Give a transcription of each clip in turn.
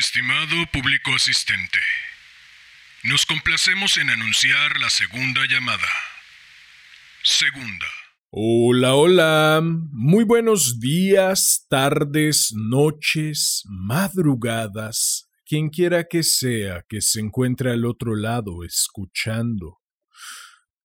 Estimado público asistente, nos complacemos en anunciar la segunda llamada. Segunda. Hola, hola. Muy buenos días, tardes, noches, madrugadas, quien quiera que sea que se encuentre al otro lado escuchando.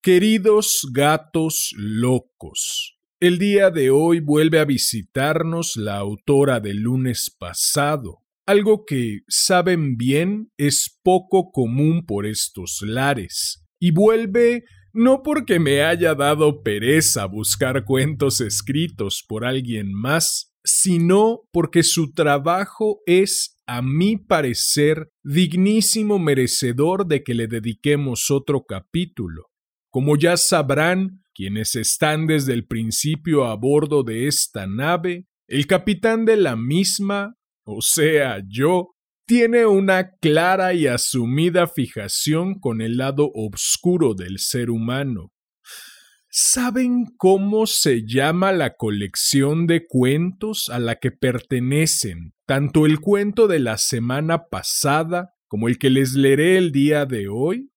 Queridos gatos locos, el día de hoy vuelve a visitarnos la autora del lunes pasado, algo que, saben bien, es poco común por estos lares, y vuelve no porque me haya dado pereza buscar cuentos escritos por alguien más, sino porque su trabajo es, a mi parecer, dignísimo merecedor de que le dediquemos otro capítulo. Como ya sabrán, quienes están desde el principio a bordo de esta nave, el capitán de la misma, o sea, yo, tiene una clara y asumida fijación con el lado oscuro del ser humano. ¿Saben cómo se llama la colección de cuentos a la que pertenecen tanto el cuento de la semana pasada como el que les leeré el día de hoy?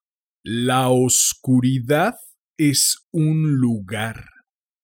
La oscuridad es un lugar.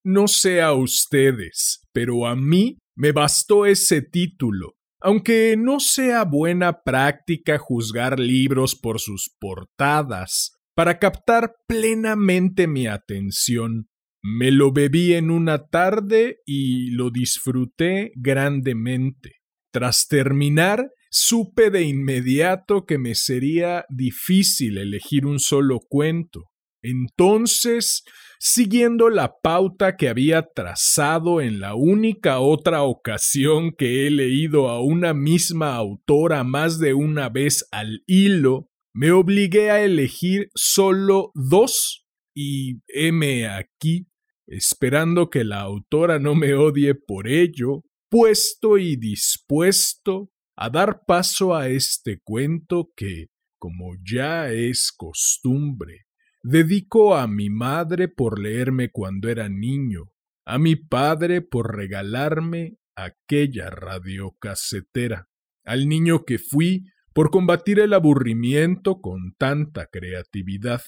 No sé a ustedes, pero a mí me bastó ese título aunque no sea buena práctica juzgar libros por sus portadas, para captar plenamente mi atención, me lo bebí en una tarde y lo disfruté grandemente. Tras terminar, supe de inmediato que me sería difícil elegir un solo cuento. Entonces siguiendo la pauta que había trazado en la única otra ocasión que he leído a una misma autora más de una vez al hilo, me obligué a elegir solo dos y heme aquí, esperando que la autora no me odie por ello, puesto y dispuesto a dar paso a este cuento que, como ya es costumbre, Dedico a mi madre por leerme cuando era niño, a mi padre por regalarme aquella radiocasetera, al niño que fui por combatir el aburrimiento con tanta creatividad,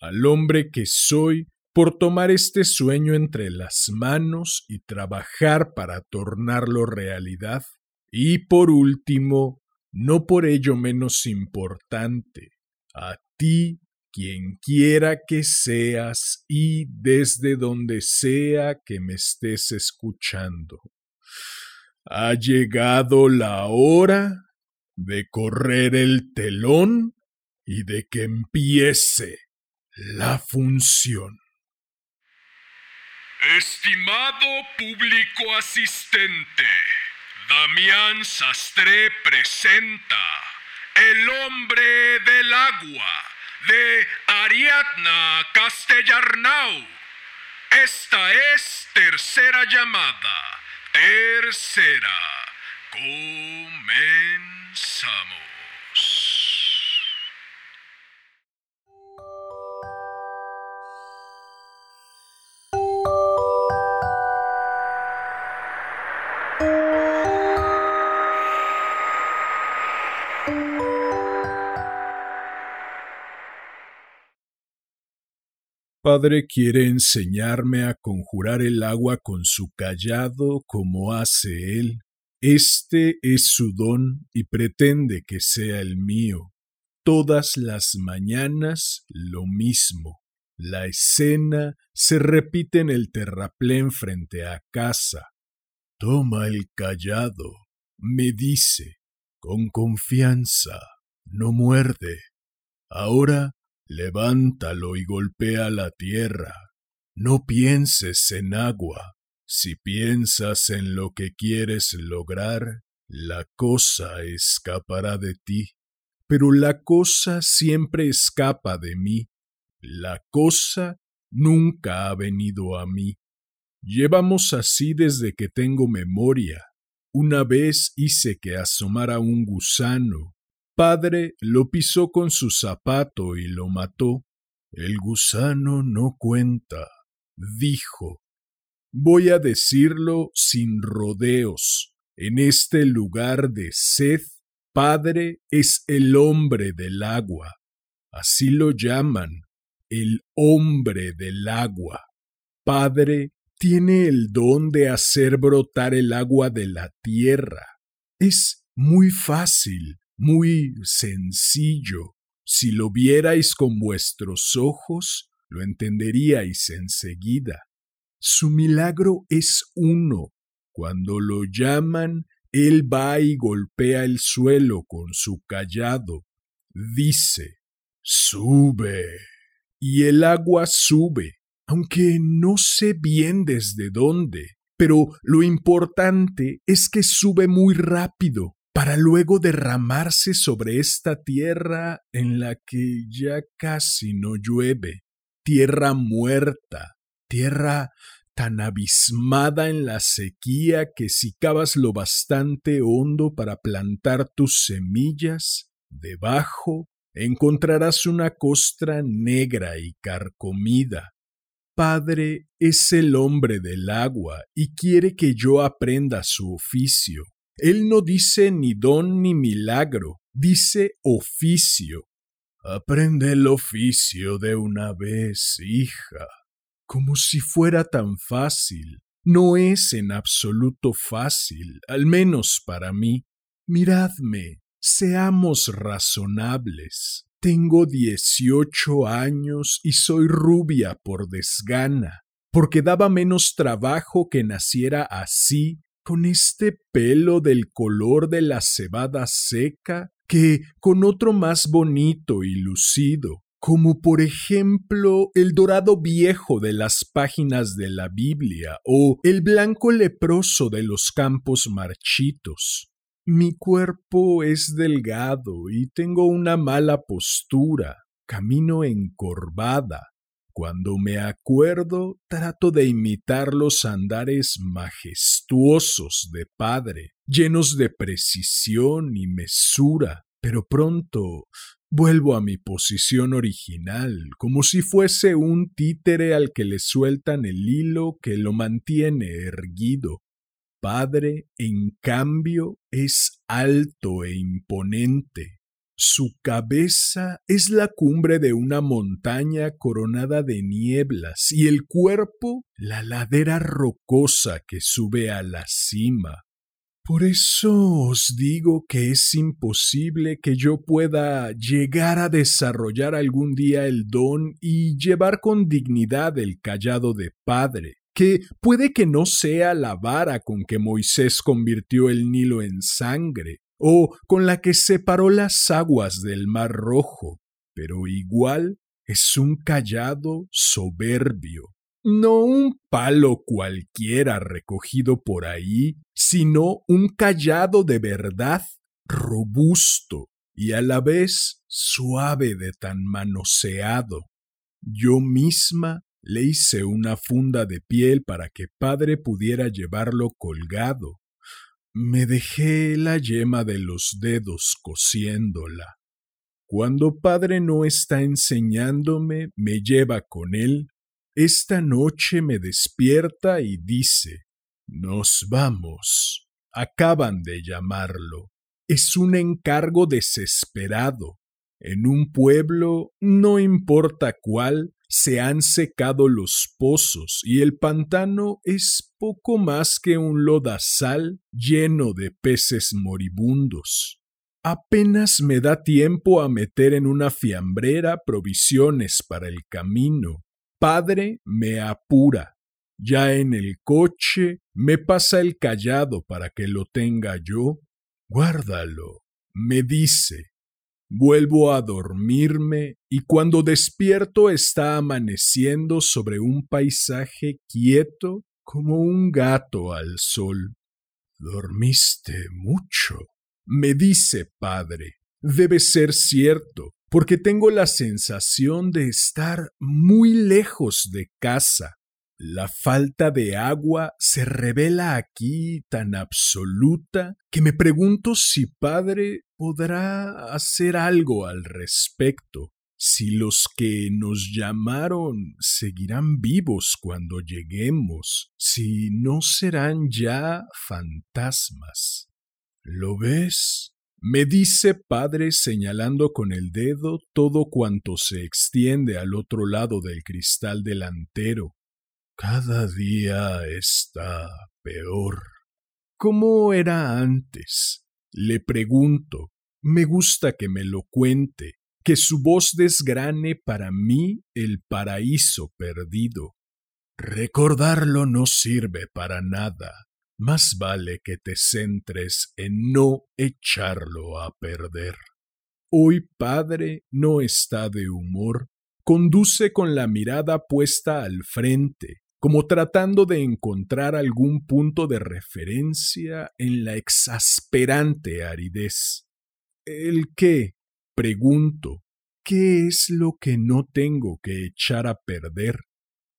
al hombre que soy por tomar este sueño entre las manos y trabajar para tornarlo realidad, y por último, no por ello menos importante, a ti quien quiera que seas y desde donde sea que me estés escuchando. Ha llegado la hora de correr el telón y de que empiece la función. Estimado público asistente, Damián Sastre presenta El hombre del agua de Ariadna Castellarnau. Esta es tercera llamada. Tercera. Comenzamos. Padre quiere enseñarme a conjurar el agua con su callado como hace él. Este es su don y pretende que sea el mío. Todas las mañanas lo mismo. La escena se repite en el terraplén frente a casa. Toma el callado, me dice, con confianza, no muerde. Ahora Levántalo y golpea la tierra. No pienses en agua. Si piensas en lo que quieres lograr, la cosa escapará de ti. Pero la cosa siempre escapa de mí. La cosa nunca ha venido a mí. Llevamos así desde que tengo memoria. Una vez hice que asomara un gusano, padre lo pisó con su zapato y lo mató. El gusano no cuenta, dijo. Voy a decirlo sin rodeos. En este lugar de sed, Padre es el hombre del agua. Así lo llaman, el hombre del agua. Padre tiene el don de hacer brotar el agua de la tierra. Es muy fácil, muy sencillo. Si lo vierais con vuestros ojos, lo entenderíais enseguida. Su milagro es uno. Cuando lo llaman, él va y golpea el suelo con su callado. Dice, sube. Y el agua sube, aunque no sé bien desde dónde. Pero lo importante es que sube muy rápido para luego derramarse sobre esta tierra en la que ya casi no llueve, tierra muerta, tierra tan abismada en la sequía que si cavas lo bastante hondo para plantar tus semillas, debajo encontrarás una costra negra y carcomida. Padre es el hombre del agua y quiere que yo aprenda su oficio. Él no dice ni don ni milagro, dice oficio. Aprende el oficio de una vez, hija como si fuera tan fácil. No es en absoluto fácil, al menos para mí. Miradme, seamos razonables. Tengo dieciocho años y soy rubia por desgana, porque daba menos trabajo que naciera así, con este pelo del color de la cebada seca, que con otro más bonito y lucido, como por ejemplo el dorado viejo de las páginas de la Biblia o el blanco leproso de los campos marchitos. Mi cuerpo es delgado y tengo una mala postura, camino encorvada. Cuando me acuerdo, trato de imitar los andares majestuosos de padre, llenos de precisión y mesura, pero pronto Vuelvo a mi posición original, como si fuese un títere al que le sueltan el hilo que lo mantiene erguido. Padre, en cambio, es alto e imponente. Su cabeza es la cumbre de una montaña coronada de nieblas y el cuerpo la ladera rocosa que sube a la cima. Por eso os digo que es imposible que yo pueda llegar a desarrollar algún día el don y llevar con dignidad el callado de padre, que puede que no sea la vara con que Moisés convirtió el Nilo en sangre, o con la que separó las aguas del Mar Rojo, pero igual es un callado soberbio, no un palo cualquiera recogido por ahí, sino un callado de verdad robusto y a la vez suave de tan manoseado. Yo misma le hice una funda de piel para que padre pudiera llevarlo colgado. Me dejé la yema de los dedos cosiéndola. Cuando padre no está enseñándome, me lleva con él esta noche me despierta y dice, Nos vamos. Acaban de llamarlo. Es un encargo desesperado. En un pueblo, no importa cuál, se han secado los pozos y el pantano es poco más que un lodazal lleno de peces moribundos. Apenas me da tiempo a meter en una fiambrera provisiones para el camino Padre me apura. Ya en el coche me pasa el callado para que lo tenga yo. Guárdalo, me dice. Vuelvo a dormirme y cuando despierto está amaneciendo sobre un paisaje quieto como un gato al sol. Dormiste mucho, me dice padre. Debe ser cierto porque tengo la sensación de estar muy lejos de casa. La falta de agua se revela aquí tan absoluta que me pregunto si padre podrá hacer algo al respecto, si los que nos llamaron seguirán vivos cuando lleguemos, si no serán ya fantasmas. ¿Lo ves? Me dice padre señalando con el dedo todo cuanto se extiende al otro lado del cristal delantero. Cada día está peor. ¿Cómo era antes? Le pregunto. Me gusta que me lo cuente, que su voz desgrane para mí el paraíso perdido. Recordarlo no sirve para nada. Más vale que te centres en no echarlo a perder. Hoy padre no está de humor, conduce con la mirada puesta al frente, como tratando de encontrar algún punto de referencia en la exasperante aridez. ¿El qué? Pregunto, ¿qué es lo que no tengo que echar a perder?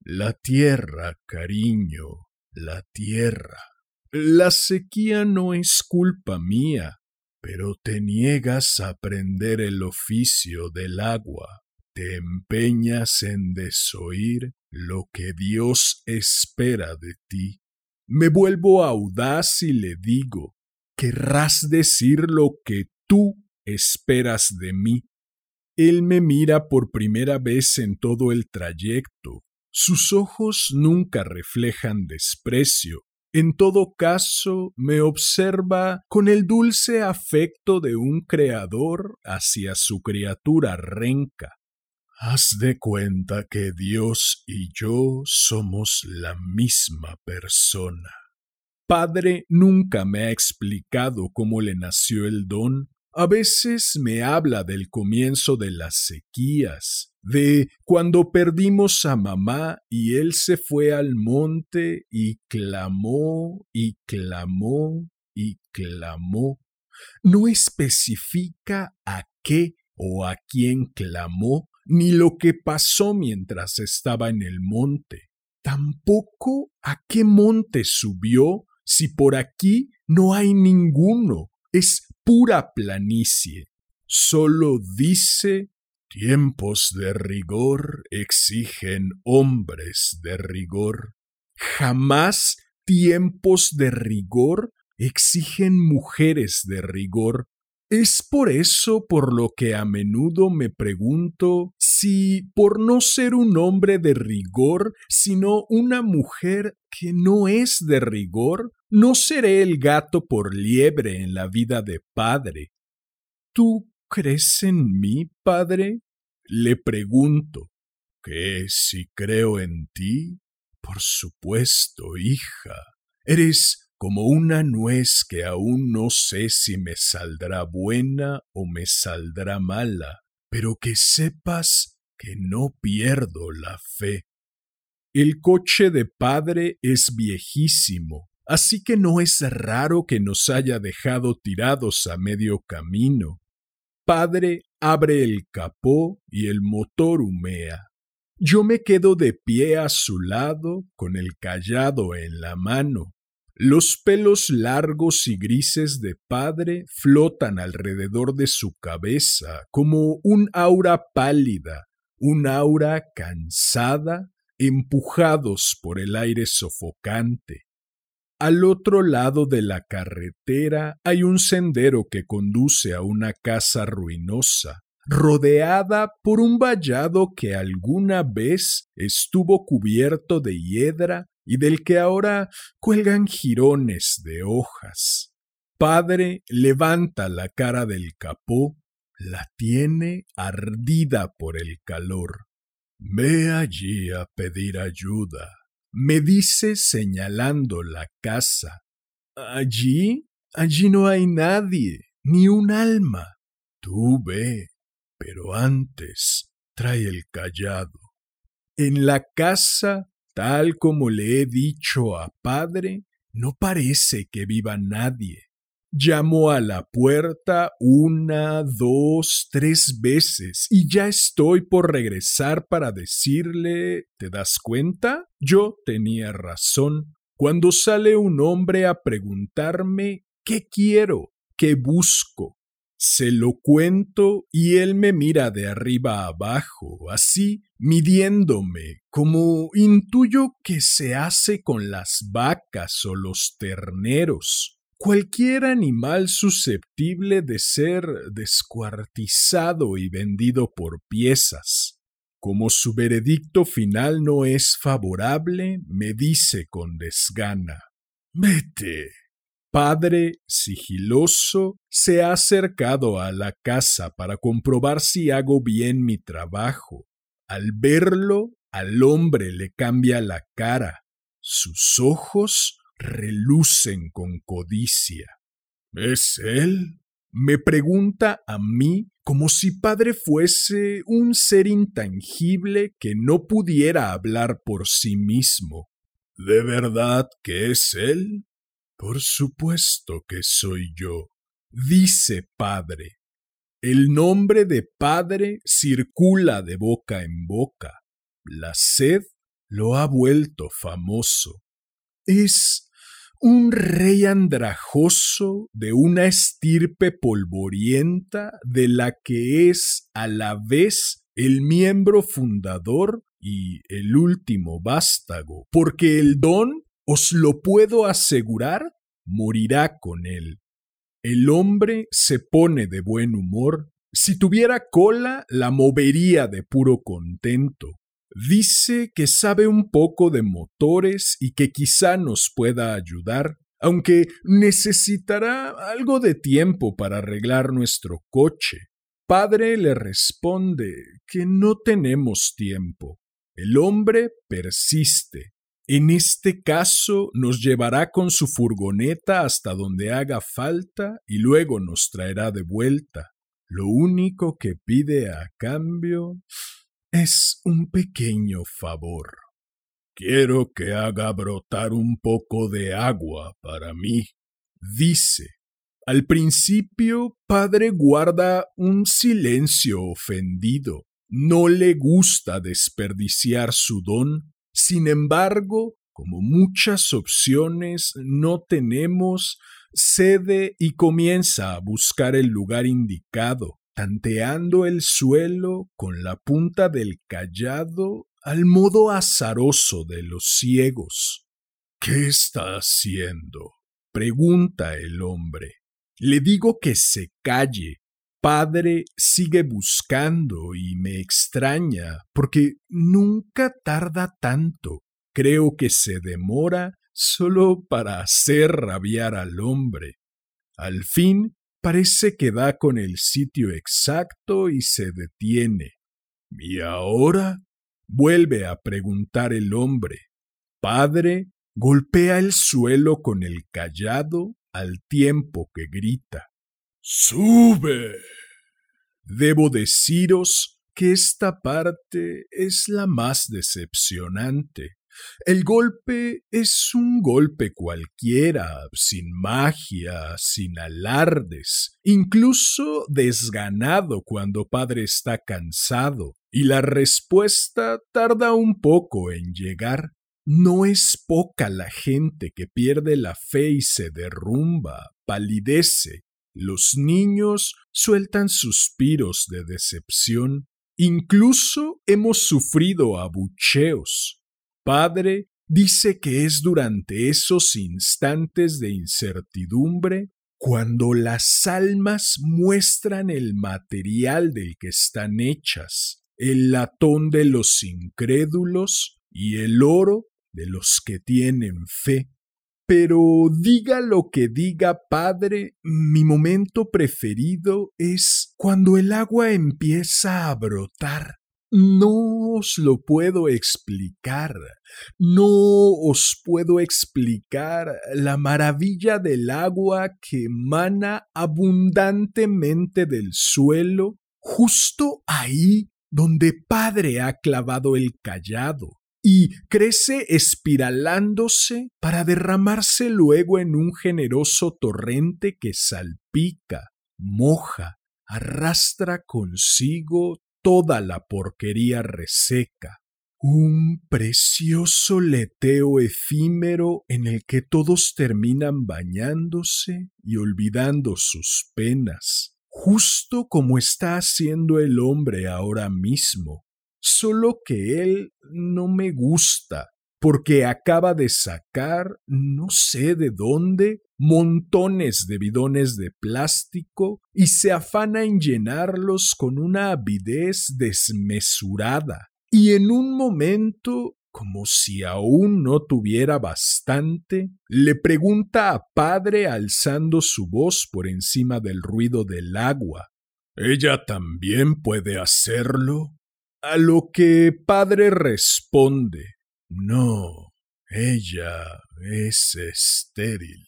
La tierra, cariño, la tierra. La sequía no es culpa mía, pero te niegas a aprender el oficio del agua, te empeñas en desoír lo que Dios espera de ti. Me vuelvo audaz y le digo, querrás decir lo que tú esperas de mí. Él me mira por primera vez en todo el trayecto. Sus ojos nunca reflejan desprecio, en todo caso, me observa con el dulce afecto de un creador hacia su criatura renca. Haz de cuenta que Dios y yo somos la misma persona. Padre nunca me ha explicado cómo le nació el don a veces me habla del comienzo de las sequías, de cuando perdimos a mamá y él se fue al monte y clamó y clamó y clamó. No especifica a qué o a quién clamó, ni lo que pasó mientras estaba en el monte. Tampoco a qué monte subió, si por aquí no hay ninguno. Es pura planicie. Solo dice tiempos de rigor exigen hombres de rigor. Jamás tiempos de rigor exigen mujeres de rigor. Es por eso por lo que a menudo me pregunto si, por no ser un hombre de rigor, sino una mujer que no es de rigor, no seré el gato por liebre en la vida de padre. ¿Tú crees en mí, padre? Le pregunto. ¿Qué si creo en ti? Por supuesto, hija. Eres como una nuez que aún no sé si me saldrá buena o me saldrá mala, pero que sepas que no pierdo la fe. El coche de padre es viejísimo, así que no es raro que nos haya dejado tirados a medio camino. Padre abre el capó y el motor humea. Yo me quedo de pie a su lado con el callado en la mano. Los pelos largos y grises de padre flotan alrededor de su cabeza como un aura pálida, un aura cansada, empujados por el aire sofocante. Al otro lado de la carretera hay un sendero que conduce a una casa ruinosa, rodeada por un vallado que alguna vez estuvo cubierto de hiedra y del que ahora cuelgan jirones de hojas. Padre levanta la cara del capó, la tiene ardida por el calor. Ve allí a pedir ayuda, me dice señalando la casa. Allí, allí no hay nadie, ni un alma. Tú ve, pero antes trae el callado. En la casa Tal como le he dicho a padre, no parece que viva nadie. Llamo a la puerta una, dos, tres veces y ya estoy por regresar para decirle ¿Te das cuenta? Yo tenía razón. Cuando sale un hombre a preguntarme ¿Qué quiero? ¿Qué busco? Se lo cuento y él me mira de arriba abajo, así, midiéndome, como intuyo que se hace con las vacas o los terneros. cualquier animal susceptible de ser descuartizado y vendido por piezas. Como su veredicto final no es favorable, me dice con desgana Vete. Padre sigiloso se ha acercado a la casa para comprobar si hago bien mi trabajo. Al verlo, al hombre le cambia la cara. Sus ojos relucen con codicia. ¿Es él? Me pregunta a mí como si padre fuese un ser intangible que no pudiera hablar por sí mismo. ¿De verdad que es él? Por supuesto que soy yo, dice padre. El nombre de padre circula de boca en boca. La sed lo ha vuelto famoso. Es un rey andrajoso de una estirpe polvorienta de la que es a la vez el miembro fundador y el último vástago, porque el don, os lo puedo asegurar, morirá con él. El hombre se pone de buen humor, si tuviera cola la movería de puro contento, Dice que sabe un poco de motores y que quizá nos pueda ayudar, aunque necesitará algo de tiempo para arreglar nuestro coche. Padre le responde que no tenemos tiempo. El hombre persiste. En este caso nos llevará con su furgoneta hasta donde haga falta y luego nos traerá de vuelta. Lo único que pide a cambio es un pequeño favor. Quiero que haga brotar un poco de agua para mí, dice. Al principio, padre guarda un silencio ofendido. No le gusta desperdiciar su don. Sin embargo, como muchas opciones no tenemos, cede y comienza a buscar el lugar indicado tanteando el suelo con la punta del callado al modo azaroso de los ciegos. ¿Qué está haciendo? pregunta el hombre. Le digo que se calle. Padre sigue buscando y me extraña porque nunca tarda tanto. Creo que se demora solo para hacer rabiar al hombre. Al fin parece que da con el sitio exacto y se detiene. ¿Y ahora? vuelve a preguntar el hombre. Padre golpea el suelo con el callado al tiempo que grita. ¡Sube! Debo deciros que esta parte es la más decepcionante. El golpe es un golpe cualquiera, sin magia, sin alardes, incluso desganado cuando padre está cansado, y la respuesta tarda un poco en llegar. No es poca la gente que pierde la fe y se derrumba, palidece. Los niños sueltan suspiros de decepción. Incluso hemos sufrido abucheos. Padre dice que es durante esos instantes de incertidumbre cuando las almas muestran el material del que están hechas, el latón de los incrédulos y el oro de los que tienen fe. Pero diga lo que diga, Padre, mi momento preferido es cuando el agua empieza a brotar. No os lo puedo explicar, no os puedo explicar la maravilla del agua que emana abundantemente del suelo, justo ahí donde Padre ha clavado el callado, y crece espiralándose para derramarse luego en un generoso torrente que salpica, moja, arrastra consigo toda la porquería reseca, un precioso leteo efímero en el que todos terminan bañándose y olvidando sus penas, justo como está haciendo el hombre ahora mismo, solo que él no me gusta, porque acaba de sacar, no sé de dónde, montones de bidones de plástico y se afana en llenarlos con una avidez desmesurada. Y en un momento, como si aún no tuviera bastante, le pregunta a padre alzando su voz por encima del ruido del agua. ¿Ella también puede hacerlo? A lo que padre responde, no, ella es estéril.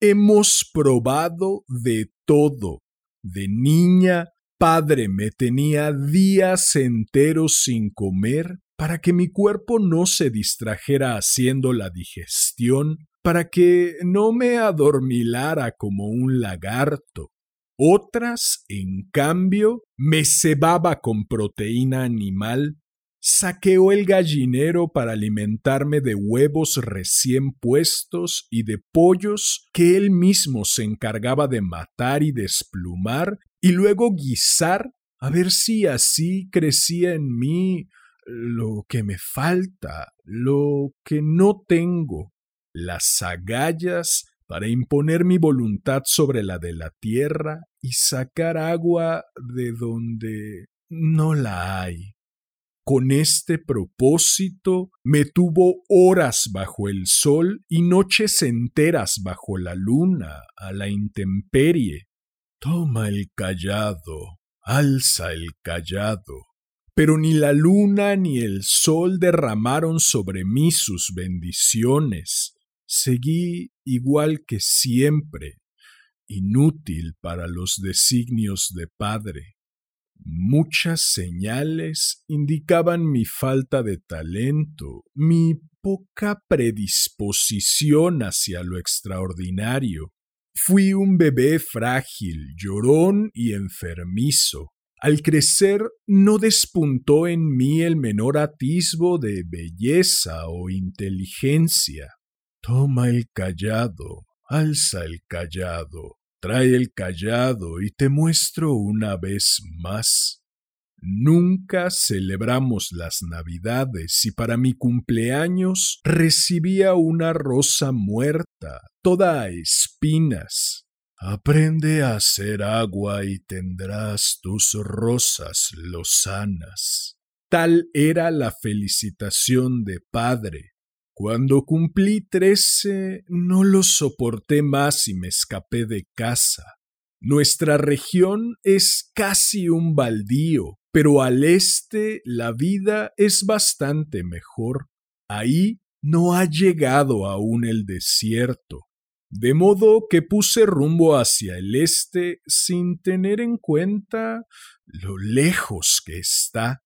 Hemos probado de todo. De niña, padre me tenía días enteros sin comer para que mi cuerpo no se distrajera haciendo la digestión, para que no me adormilara como un lagarto. Otras, en cambio, me cebaba con proteína animal saqueó el gallinero para alimentarme de huevos recién puestos y de pollos que él mismo se encargaba de matar y desplumar y luego guisar a ver si así crecía en mí lo que me falta, lo que no tengo, las agallas para imponer mi voluntad sobre la de la tierra y sacar agua de donde no la hay. Con este propósito me tuvo horas bajo el sol y noches enteras bajo la luna, a la intemperie. Toma el callado, alza el callado. Pero ni la luna ni el sol derramaron sobre mí sus bendiciones. Seguí igual que siempre, inútil para los designios de Padre. Muchas señales indicaban mi falta de talento, mi poca predisposición hacia lo extraordinario. Fui un bebé frágil, llorón y enfermizo. Al crecer no despuntó en mí el menor atisbo de belleza o inteligencia. Toma el callado, alza el callado, Trae el callado y te muestro una vez más. Nunca celebramos las Navidades y para mi cumpleaños recibía una rosa muerta, toda a espinas. Aprende a hacer agua y tendrás tus rosas lozanas. Tal era la felicitación de padre, cuando cumplí trece no lo soporté más y me escapé de casa. Nuestra región es casi un baldío, pero al este la vida es bastante mejor. Ahí no ha llegado aún el desierto. De modo que puse rumbo hacia el este sin tener en cuenta lo lejos que está.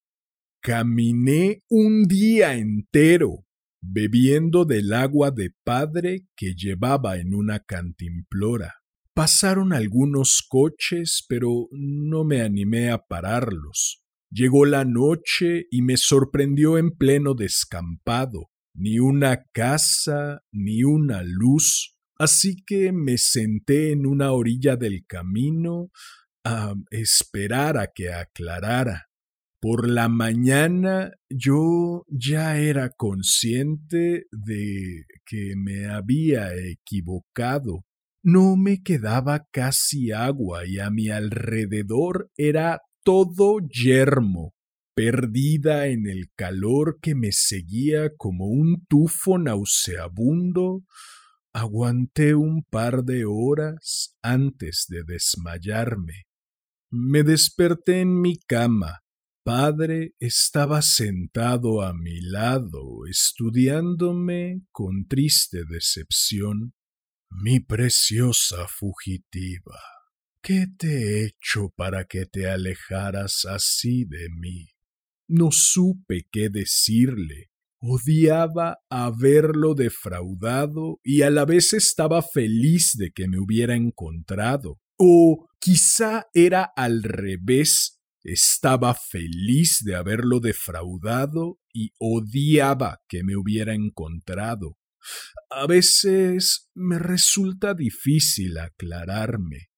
Caminé un día entero bebiendo del agua de padre que llevaba en una cantimplora. Pasaron algunos coches, pero no me animé a pararlos. Llegó la noche y me sorprendió en pleno descampado. Ni una casa, ni una luz, así que me senté en una orilla del camino a esperar a que aclarara. Por la mañana yo ya era consciente de que me había equivocado. No me quedaba casi agua y a mi alrededor era todo yermo, perdida en el calor que me seguía como un tufo nauseabundo, aguanté un par de horas antes de desmayarme. Me desperté en mi cama, padre estaba sentado a mi lado, estudiándome con triste decepción. Mi preciosa fugitiva, ¿qué te he hecho para que te alejaras así de mí? No supe qué decirle. Odiaba haberlo defraudado y a la vez estaba feliz de que me hubiera encontrado. O quizá era al revés estaba feliz de haberlo defraudado y odiaba que me hubiera encontrado. A veces me resulta difícil aclararme.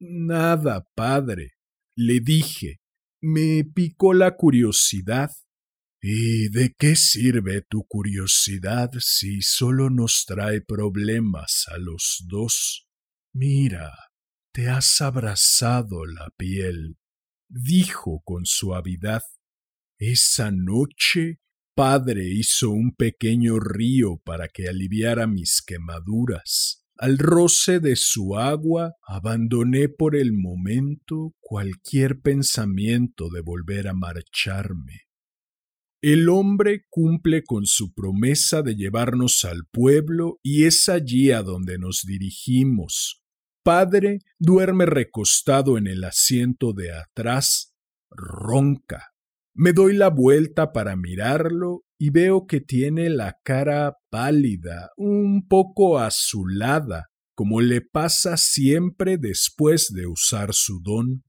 Nada, padre, le dije. Me picó la curiosidad. ¿Y de qué sirve tu curiosidad si solo nos trae problemas a los dos? Mira, te has abrazado la piel, dijo con suavidad. Esa noche padre hizo un pequeño río para que aliviara mis quemaduras. Al roce de su agua abandoné por el momento cualquier pensamiento de volver a marcharme. El hombre cumple con su promesa de llevarnos al pueblo y es allí a donde nos dirigimos. Padre duerme recostado en el asiento de atrás, ronca. Me doy la vuelta para mirarlo y veo que tiene la cara pálida, un poco azulada, como le pasa siempre después de usar su don.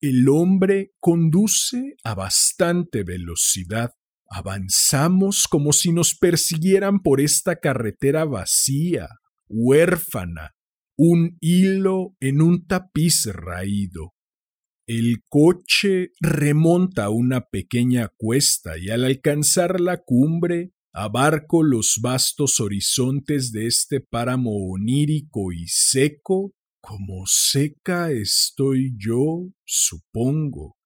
El hombre conduce a bastante velocidad. Avanzamos como si nos persiguieran por esta carretera vacía, huérfana, un hilo en un tapiz raído. El coche remonta una pequeña cuesta y al alcanzar la cumbre abarco los vastos horizontes de este páramo onírico y seco, como seca estoy yo, supongo.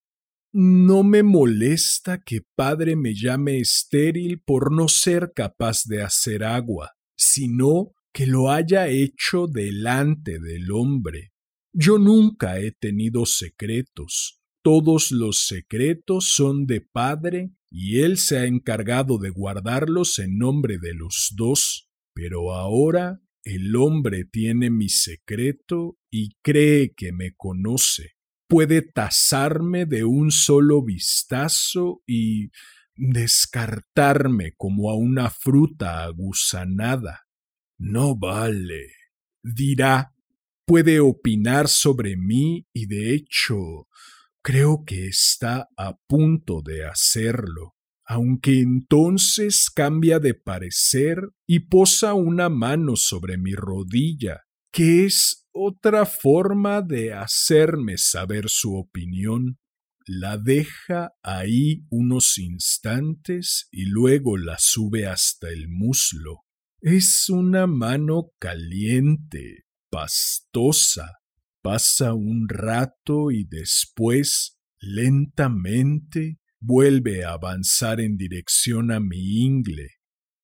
No me molesta que padre me llame estéril por no ser capaz de hacer agua, sino que lo haya hecho delante del hombre. Yo nunca he tenido secretos. Todos los secretos son de padre y él se ha encargado de guardarlos en nombre de los dos. Pero ahora el hombre tiene mi secreto y cree que me conoce. Puede tasarme de un solo vistazo y descartarme como a una fruta agusanada. No vale, dirá puede opinar sobre mí y de hecho creo que está a punto de hacerlo, aunque entonces cambia de parecer y posa una mano sobre mi rodilla, que es otra forma de hacerme saber su opinión. La deja ahí unos instantes y luego la sube hasta el muslo. Es una mano caliente, pastosa. Pasa un rato y después, lentamente, vuelve a avanzar en dirección a mi ingle.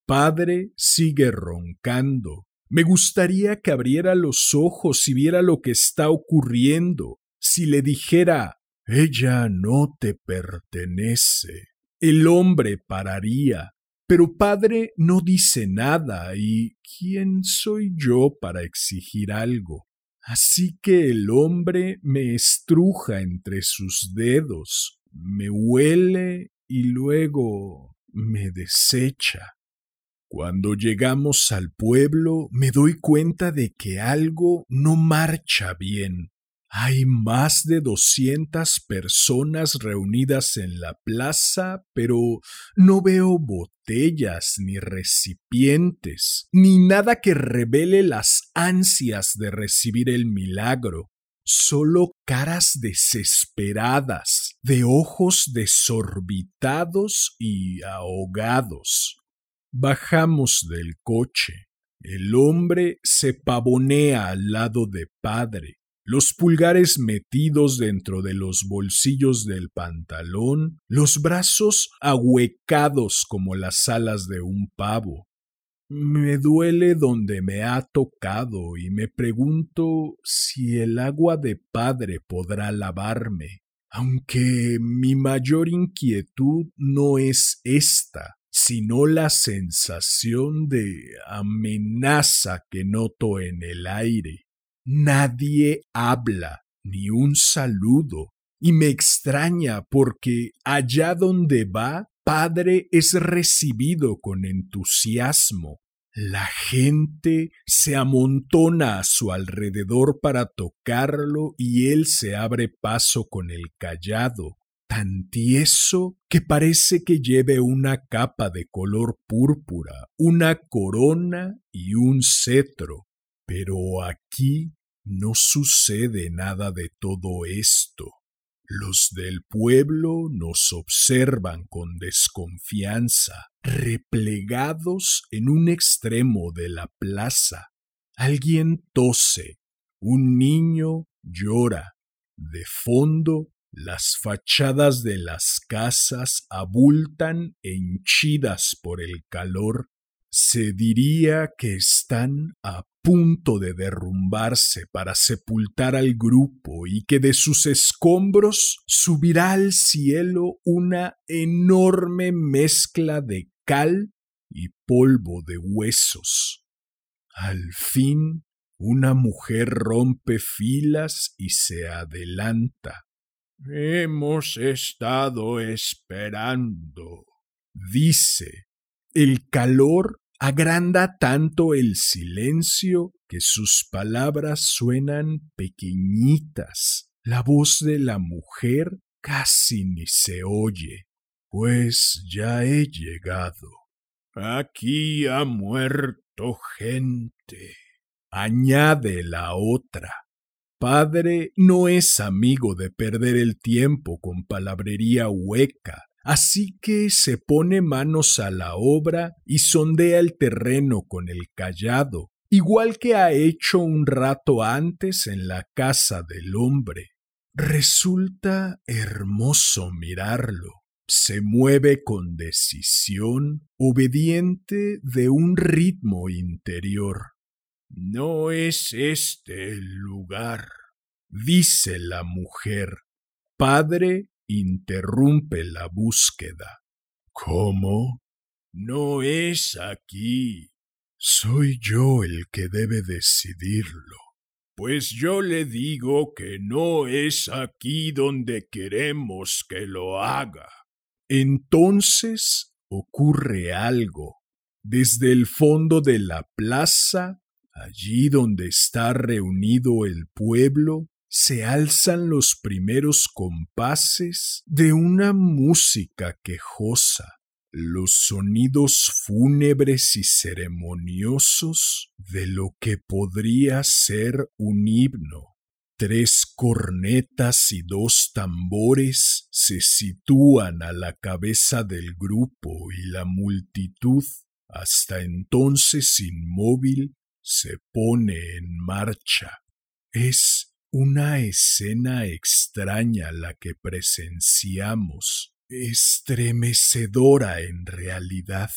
Padre sigue roncando. Me gustaría que abriera los ojos y viera lo que está ocurriendo. Si le dijera ella no te pertenece. El hombre pararía, pero padre no dice nada y ¿quién soy yo para exigir algo? Así que el hombre me estruja entre sus dedos, me huele y luego me desecha. Cuando llegamos al pueblo me doy cuenta de que algo no marcha bien. Hay más de doscientas personas reunidas en la plaza, pero no veo botellas ni recipientes, ni nada que revele las ansias de recibir el milagro. Solo caras desesperadas, de ojos desorbitados y ahogados. Bajamos del coche. El hombre se pavonea al lado de padre los pulgares metidos dentro de los bolsillos del pantalón, los brazos ahuecados como las alas de un pavo. Me duele donde me ha tocado y me pregunto si el agua de padre podrá lavarme, aunque mi mayor inquietud no es esta, sino la sensación de amenaza que noto en el aire. Nadie habla, ni un saludo, y me extraña porque allá donde va, Padre es recibido con entusiasmo. La gente se amontona a su alrededor para tocarlo y él se abre paso con el callado, tan tieso que parece que lleve una capa de color púrpura, una corona y un cetro. Pero aquí no sucede nada de todo esto. Los del pueblo nos observan con desconfianza, replegados en un extremo de la plaza. Alguien tose, un niño llora. De fondo, las fachadas de las casas abultan henchidas por el calor. Se diría que están a punto de derrumbarse para sepultar al grupo y que de sus escombros subirá al cielo una enorme mezcla de cal y polvo de huesos. Al fin, una mujer rompe filas y se adelanta. Hemos estado esperando, dice. El calor agranda tanto el silencio que sus palabras suenan pequeñitas. La voz de la mujer casi ni se oye, pues ya he llegado. Aquí ha muerto gente, añade la otra. Padre no es amigo de perder el tiempo con palabrería hueca, Así que se pone manos a la obra y sondea el terreno con el callado, igual que ha hecho un rato antes en la casa del hombre. Resulta hermoso mirarlo. Se mueve con decisión, obediente de un ritmo interior. No es este el lugar, dice la mujer. Padre interrumpe la búsqueda. ¿Cómo? No es aquí. Soy yo el que debe decidirlo. Pues yo le digo que no es aquí donde queremos que lo haga. Entonces ocurre algo. Desde el fondo de la plaza, allí donde está reunido el pueblo, se alzan los primeros compases de una música quejosa, los sonidos fúnebres y ceremoniosos de lo que podría ser un himno. Tres cornetas y dos tambores se sitúan a la cabeza del grupo y la multitud, hasta entonces inmóvil, se pone en marcha. Es una escena extraña la que presenciamos, estremecedora en realidad.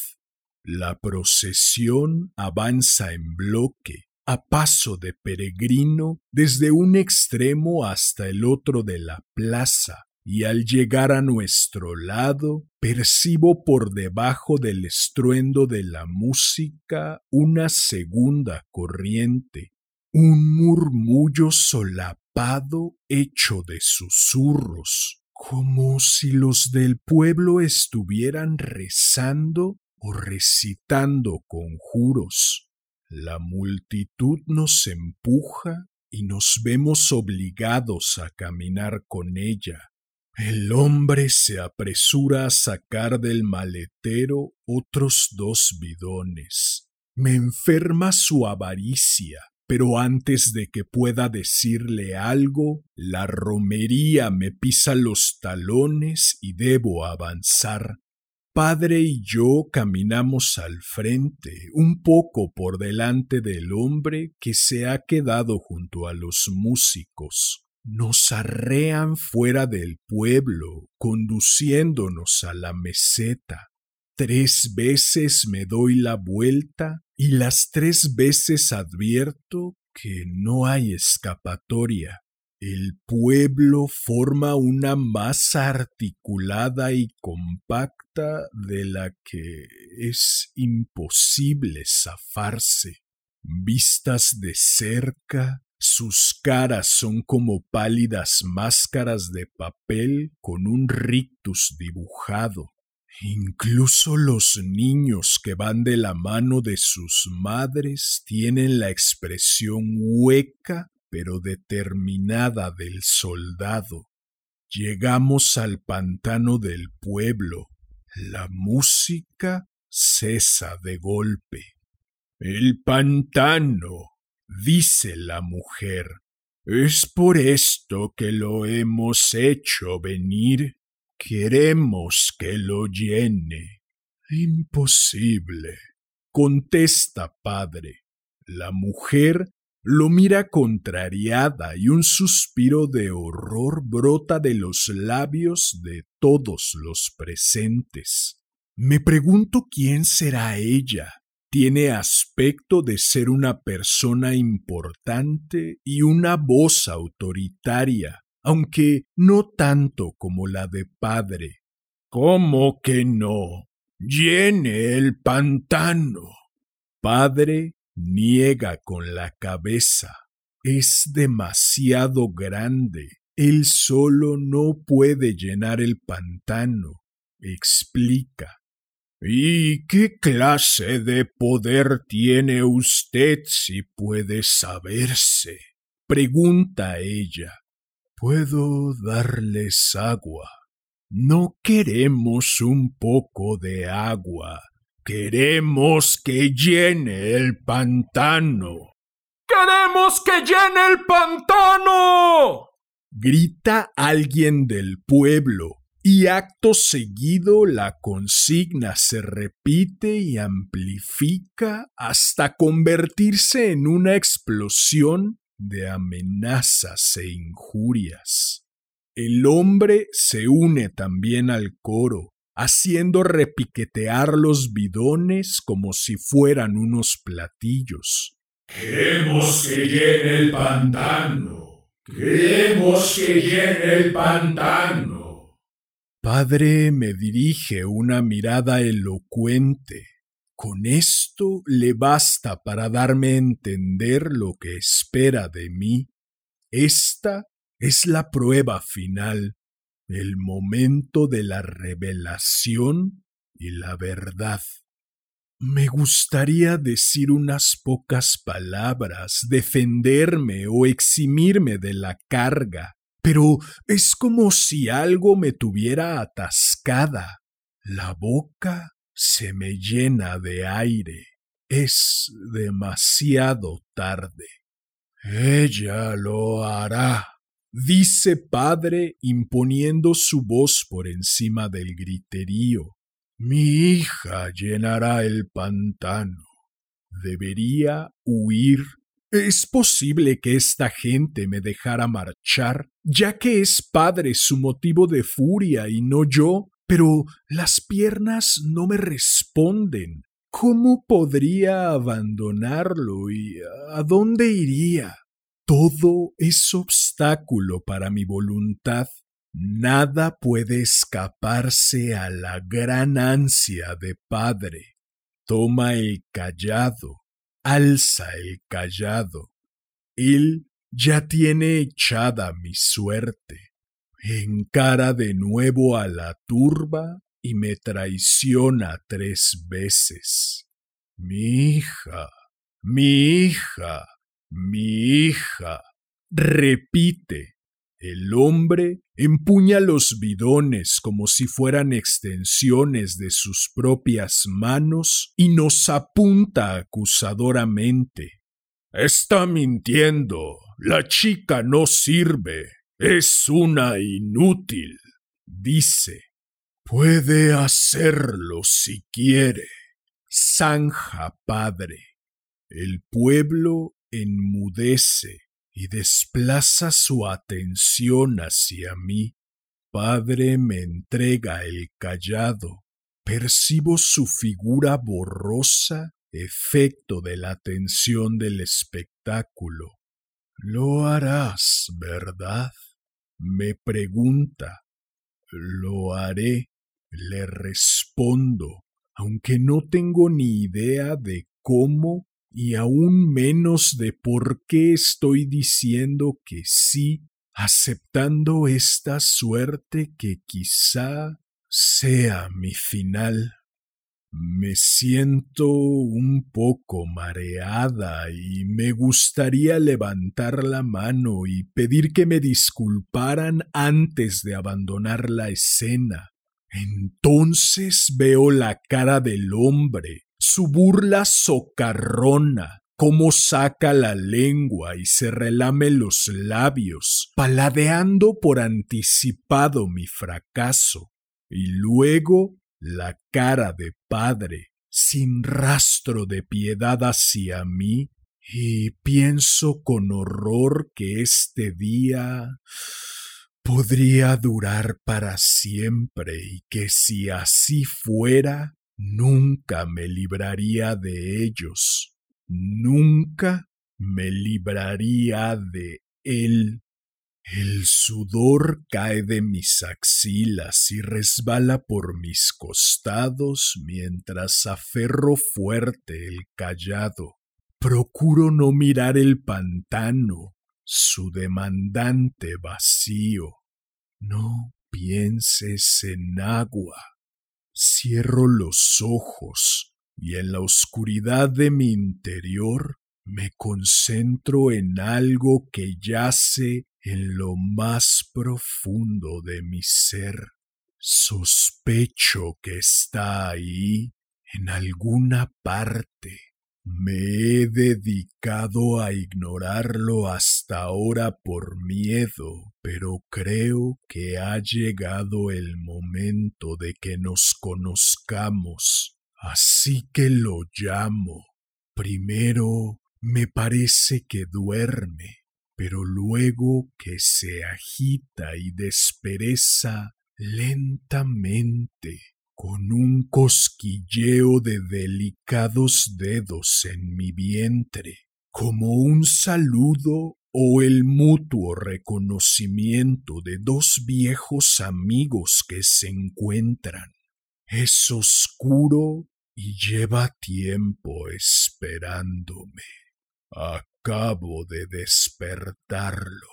La procesión avanza en bloque, a paso de peregrino, desde un extremo hasta el otro de la plaza, y al llegar a nuestro lado, percibo por debajo del estruendo de la música una segunda corriente, un murmullo solapado hecho de susurros, como si los del pueblo estuvieran rezando o recitando conjuros. La multitud nos empuja y nos vemos obligados a caminar con ella. El hombre se apresura a sacar del maletero otros dos bidones. Me enferma su avaricia pero antes de que pueda decirle algo, la romería me pisa los talones y debo avanzar. Padre y yo caminamos al frente, un poco por delante del hombre que se ha quedado junto a los músicos. Nos arrean fuera del pueblo, conduciéndonos a la meseta. Tres veces me doy la vuelta y las tres veces advierto que no hay escapatoria. El pueblo forma una masa articulada y compacta de la que es imposible zafarse. Vistas de cerca, sus caras son como pálidas máscaras de papel con un rictus dibujado. Incluso los niños que van de la mano de sus madres tienen la expresión hueca pero determinada del soldado. Llegamos al pantano del pueblo. La música cesa de golpe. El pantano, dice la mujer. Es por esto que lo hemos hecho venir. Queremos que lo llene. Imposible, contesta padre. La mujer lo mira contrariada y un suspiro de horror brota de los labios de todos los presentes. Me pregunto quién será ella. Tiene aspecto de ser una persona importante y una voz autoritaria, aunque no tanto como la de padre. ¿Cómo que no? Llene el pantano. Padre niega con la cabeza. Es demasiado grande. Él solo no puede llenar el pantano. Explica. ¿Y qué clase de poder tiene usted si puede saberse? pregunta ella. Puedo darles agua. No queremos un poco de agua. Queremos que llene el pantano. ¡Queremos que llene el pantano! grita alguien del pueblo, y acto seguido la consigna se repite y amplifica hasta convertirse en una explosión de amenazas e injurias. El hombre se une también al coro, haciendo repiquetear los bidones como si fueran unos platillos. Queremos que llene el pantano. Queremos que llene el pantano. Padre me dirige una mirada elocuente. Con esto le basta para darme a entender lo que espera de mí. Esta es la prueba final el momento de la revelación y la verdad. Me gustaría decir unas pocas palabras, defenderme o eximirme de la carga, pero es como si algo me tuviera atascada. La boca se me llena de aire. Es demasiado tarde. Ella lo hará dice padre imponiendo su voz por encima del griterío. Mi hija llenará el pantano. Debería huir. Es posible que esta gente me dejara marchar, ya que es padre su motivo de furia y no yo, pero las piernas no me responden. ¿Cómo podría abandonarlo y a dónde iría? Todo es obstáculo para mi voluntad. Nada puede escaparse a la gran ansia de Padre. Toma el callado, alza el callado. Él ya tiene echada mi suerte. Encara de nuevo a la turba y me traiciona tres veces. Mi hija, mi hija, mi hija. Repite. El hombre empuña los bidones como si fueran extensiones de sus propias manos y nos apunta acusadoramente. Está mintiendo. La chica no sirve. Es una inútil. Dice. Puede hacerlo si quiere. Zanja, padre. El pueblo enmudece y desplaza su atención hacia mí. Padre me entrega el callado. Percibo su figura borrosa, efecto de la atención del espectáculo. Lo harás, ¿verdad? Me pregunta. Lo haré, le respondo, aunque no tengo ni idea de cómo y aún menos de por qué estoy diciendo que sí, aceptando esta suerte que quizá sea mi final. Me siento un poco mareada y me gustaría levantar la mano y pedir que me disculparan antes de abandonar la escena. Entonces veo la cara del hombre, su burla socarrona, cómo saca la lengua y se relame los labios, paladeando por anticipado mi fracaso, y luego la cara de padre, sin rastro de piedad hacia mí, y pienso con horror que este día podría durar para siempre y que si así fuera, nunca me libraría de ellos, nunca me libraría de él. El sudor cae de mis axilas y resbala por mis costados mientras aferro fuerte el callado. Procuro no mirar el pantano, su demandante vacío. No pienses en agua. Cierro los ojos y en la oscuridad de mi interior me concentro en algo que yace en lo más profundo de mi ser. Sospecho que está ahí en alguna parte me he dedicado a ignorarlo hasta ahora por miedo, pero creo que ha llegado el momento de que nos conozcamos. Así que lo llamo. Primero me parece que duerme, pero luego que se agita y despereza lentamente con un cosquilleo de delicados dedos en mi vientre, como un saludo o el mutuo reconocimiento de dos viejos amigos que se encuentran. Es oscuro y lleva tiempo esperándome. Acabo de despertarlo.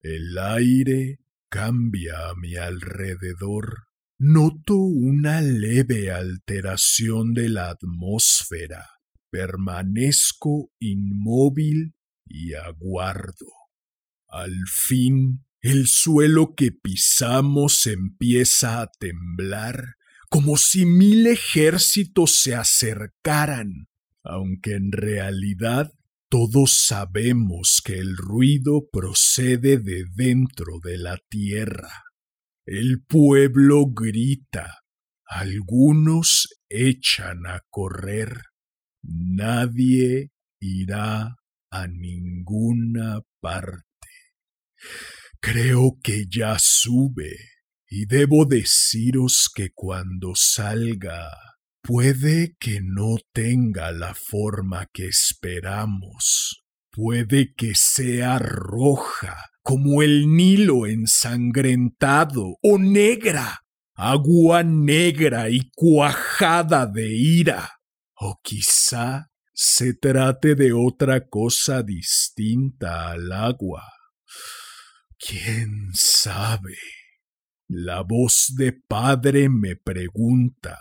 El aire cambia a mi alrededor Noto una leve alteración de la atmósfera. Permanezco inmóvil y aguardo. Al fin, el suelo que pisamos empieza a temblar, como si mil ejércitos se acercaran, aunque en realidad todos sabemos que el ruido procede de dentro de la tierra. El pueblo grita, algunos echan a correr, nadie irá a ninguna parte. Creo que ya sube y debo deciros que cuando salga puede que no tenga la forma que esperamos, puede que sea roja como el Nilo ensangrentado o negra, agua negra y cuajada de ira. O quizá se trate de otra cosa distinta al agua. ¿Quién sabe? La voz de padre me pregunta,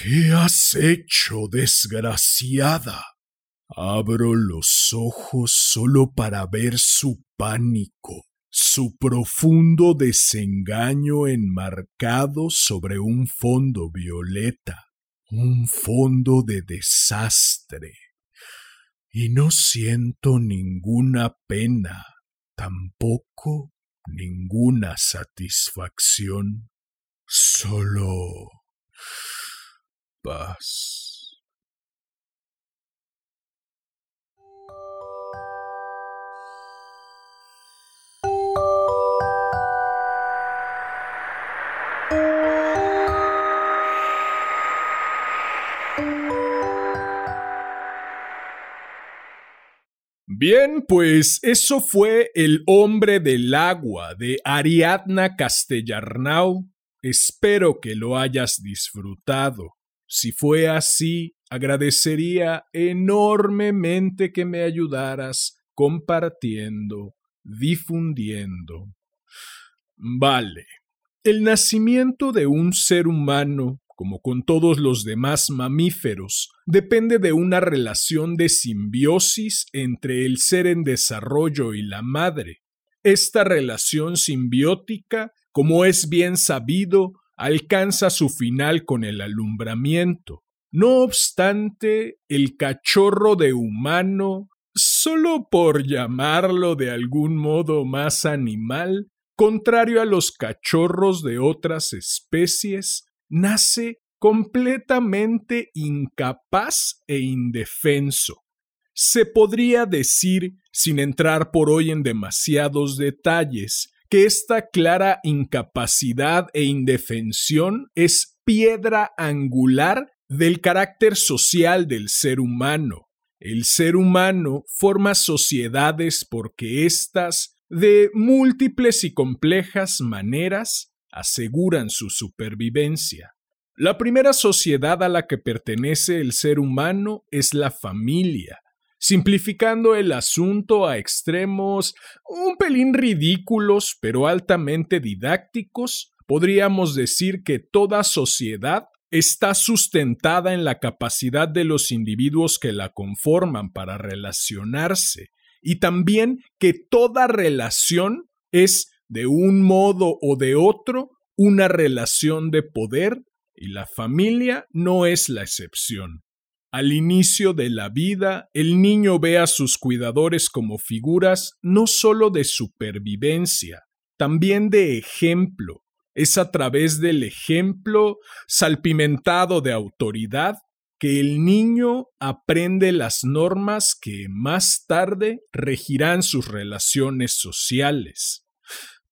¿Qué has hecho, desgraciada? Abro los ojos solo para ver su pánico, su profundo desengaño enmarcado sobre un fondo violeta, un fondo de desastre. Y no siento ninguna pena, tampoco ninguna satisfacción, solo Bien, pues eso fue El hombre del agua de Ariadna Castellarnau. Espero que lo hayas disfrutado. Si fue así, agradecería enormemente que me ayudaras compartiendo, difundiendo. Vale. El nacimiento de un ser humano como con todos los demás mamíferos, depende de una relación de simbiosis entre el ser en desarrollo y la madre. Esta relación simbiótica, como es bien sabido, alcanza su final con el alumbramiento. No obstante, el cachorro de humano, solo por llamarlo de algún modo más animal, contrario a los cachorros de otras especies, nace completamente incapaz e indefenso. Se podría decir, sin entrar por hoy en demasiados detalles, que esta clara incapacidad e indefensión es piedra angular del carácter social del ser humano. El ser humano forma sociedades porque éstas, de múltiples y complejas maneras, aseguran su supervivencia. La primera sociedad a la que pertenece el ser humano es la familia, simplificando el asunto a extremos un pelín ridículos pero altamente didácticos, podríamos decir que toda sociedad está sustentada en la capacidad de los individuos que la conforman para relacionarse y también que toda relación es, de un modo o de otro, una relación de poder y la familia no es la excepción. Al inicio de la vida, el niño ve a sus cuidadores como figuras no sólo de supervivencia, también de ejemplo. Es a través del ejemplo, salpimentado de autoridad, que el niño aprende las normas que más tarde regirán sus relaciones sociales.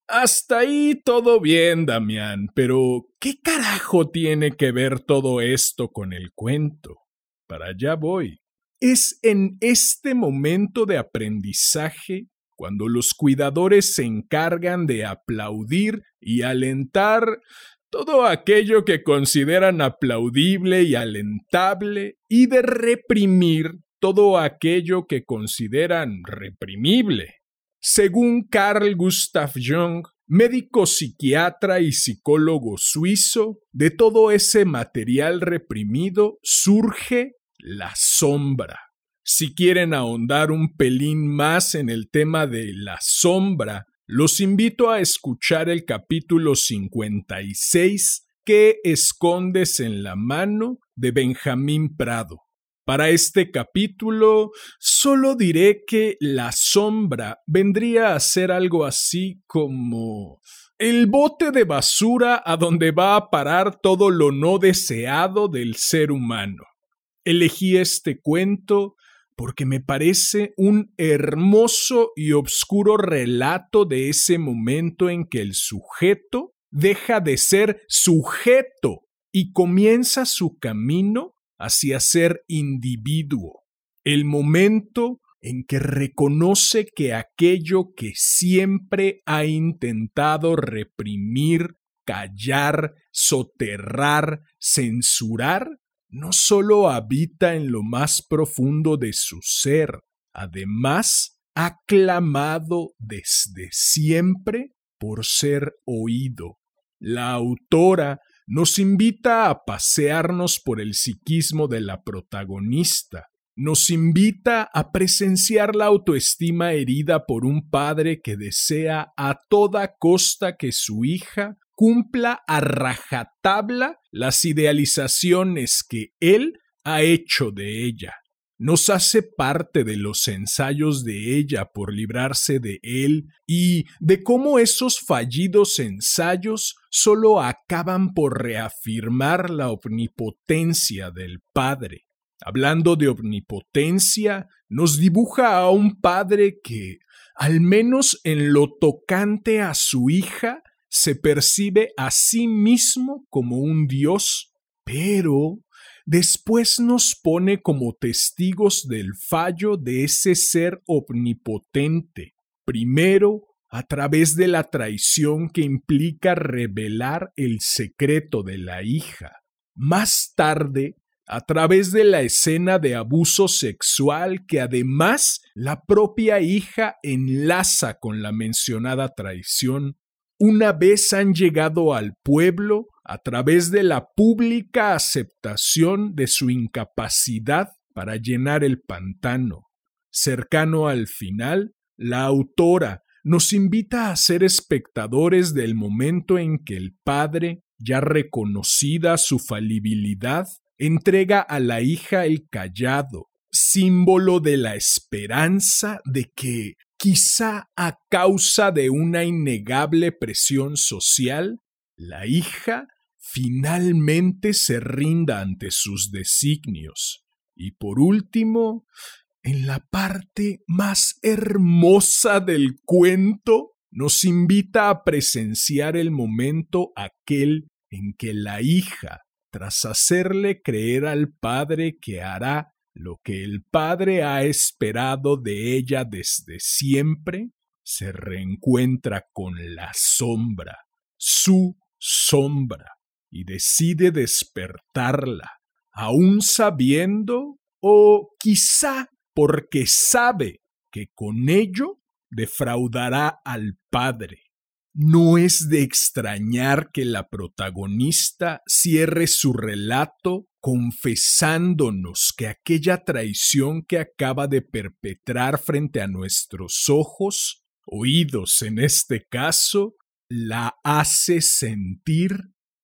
Hasta ahí todo bien, Damián, pero ¿qué carajo tiene que ver todo esto con el cuento? Para allá voy. Es en este momento de aprendizaje cuando los cuidadores se encargan de aplaudir y alentar todo aquello que consideran aplaudible y alentable y de reprimir todo aquello que consideran reprimible. Según Carl Gustav Jung, médico psiquiatra y psicólogo suizo, de todo ese material reprimido surge la sombra. Si quieren ahondar un pelín más en el tema de la sombra, los invito a escuchar el capítulo 56 ¿Qué escondes en la mano? de Benjamín Prado. Para este capítulo solo diré que la sombra vendría a ser algo así como el bote de basura a donde va a parar todo lo no deseado del ser humano. Elegí este cuento porque me parece un hermoso y obscuro relato de ese momento en que el sujeto deja de ser sujeto y comienza su camino hacia ser individuo. El momento en que reconoce que aquello que siempre ha intentado reprimir, callar, soterrar, censurar, no solo habita en lo más profundo de su ser, además ha clamado desde siempre por ser oído. La autora nos invita a pasearnos por el psiquismo de la protagonista, nos invita a presenciar la autoestima herida por un padre que desea a toda costa que su hija cumpla a rajatabla las idealizaciones que él ha hecho de ella. Nos hace parte de los ensayos de ella por librarse de él y de cómo esos fallidos ensayos solo acaban por reafirmar la omnipotencia del Padre. Hablando de omnipotencia, nos dibuja a un padre que, al menos en lo tocante a su hija, se percibe a sí mismo como un Dios, pero después nos pone como testigos del fallo de ese ser omnipotente, primero a través de la traición que implica revelar el secreto de la hija, más tarde a través de la escena de abuso sexual que además la propia hija enlaza con la mencionada traición, una vez han llegado al pueblo a través de la pública aceptación de su incapacidad para llenar el pantano. Cercano al final, la autora nos invita a ser espectadores del momento en que el Padre, ya reconocida su falibilidad, entrega a la hija el callado, símbolo de la esperanza de que, quizá a causa de una innegable presión social, la hija finalmente se rinda ante sus designios. Y por último, en la parte más hermosa del cuento, nos invita a presenciar el momento aquel en que la hija, tras hacerle creer al padre que hará lo que el padre ha esperado de ella desde siempre, se reencuentra con la sombra, su sombra, y decide despertarla, aún sabiendo o quizá porque sabe que con ello defraudará al padre. No es de extrañar que la protagonista cierre su relato confesándonos que aquella traición que acaba de perpetrar frente a nuestros ojos, oídos en este caso, la hace sentir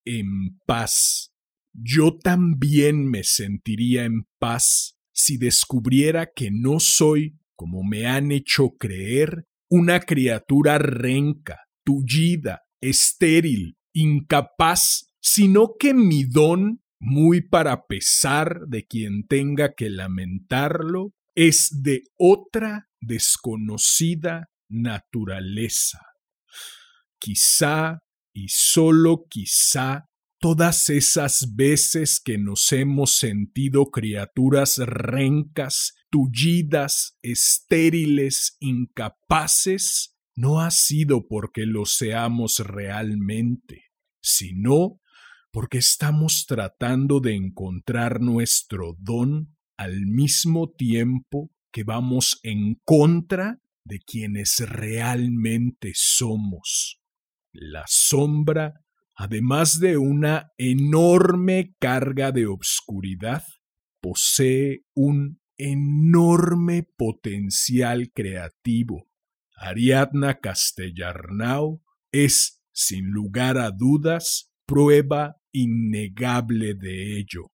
en paz. Yo también me sentiría en paz si descubriera que no soy, como me han hecho creer, una criatura renca, tullida, estéril, incapaz, sino que mi don, muy para pesar de quien tenga que lamentarlo, es de otra desconocida naturaleza. Quizá, y sólo quizá, todas esas veces que nos hemos sentido criaturas rencas, tullidas, estériles, incapaces, no ha sido porque lo seamos realmente, sino porque estamos tratando de encontrar nuestro don al mismo tiempo que vamos en contra de quienes realmente somos. La sombra, además de una enorme carga de obscuridad, posee un enorme potencial creativo. Ariadna Castellarnau es, sin lugar a dudas, prueba innegable de ello.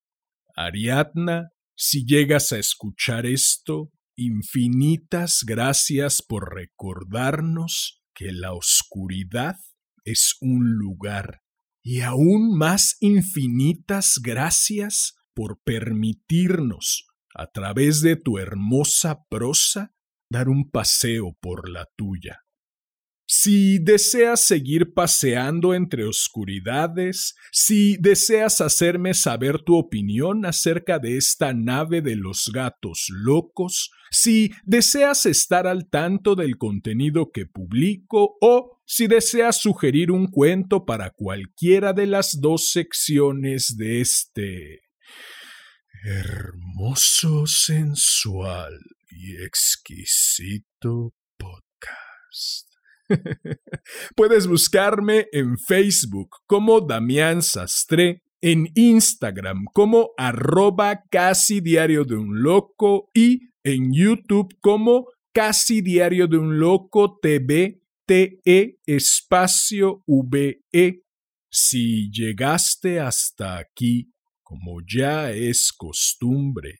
Ariadna, si llegas a escuchar esto, infinitas gracias por recordarnos que la oscuridad es un lugar y aún más infinitas gracias por permitirnos, a través de tu hermosa prosa, dar un paseo por la tuya. Si deseas seguir paseando entre oscuridades, si deseas hacerme saber tu opinión acerca de esta nave de los gatos locos, si deseas estar al tanto del contenido que publico o si deseas sugerir un cuento para cualquiera de las dos secciones de este hermoso, sensual y exquisito podcast. Puedes buscarme en Facebook como Damián Sastre, en Instagram como arroba casi diario de un loco y en YouTube como casi diario de un loco TV TE espacio VE. Si llegaste hasta aquí, como ya es costumbre,